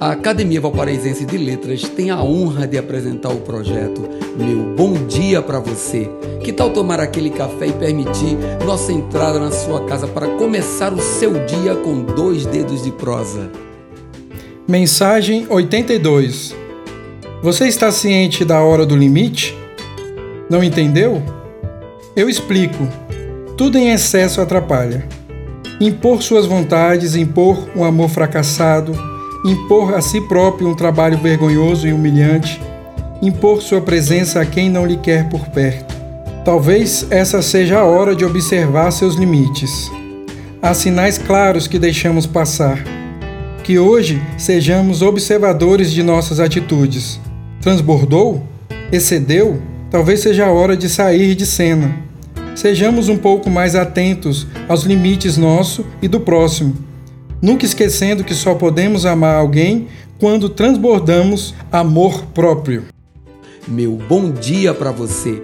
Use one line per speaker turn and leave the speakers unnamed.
A Academia Valparaísense de Letras tem a honra de apresentar o projeto Meu Bom Dia para Você. Que tal tomar aquele café e permitir nossa entrada na sua casa para começar o seu dia com dois dedos de prosa?
Mensagem 82 Você está ciente da hora do limite? Não entendeu? Eu explico. Tudo em excesso atrapalha. Impor suas vontades, impor um amor fracassado, impor a si próprio um trabalho vergonhoso e humilhante, impor sua presença a quem não lhe quer por perto. Talvez essa seja a hora de observar seus limites. Há sinais claros que deixamos passar. Que hoje sejamos observadores de nossas atitudes. Transbordou? Excedeu? Talvez seja a hora de sair de cena. Sejamos um pouco mais atentos aos limites nosso e do próximo nunca esquecendo que só podemos amar alguém quando transbordamos amor próprio.
Meu bom dia para você.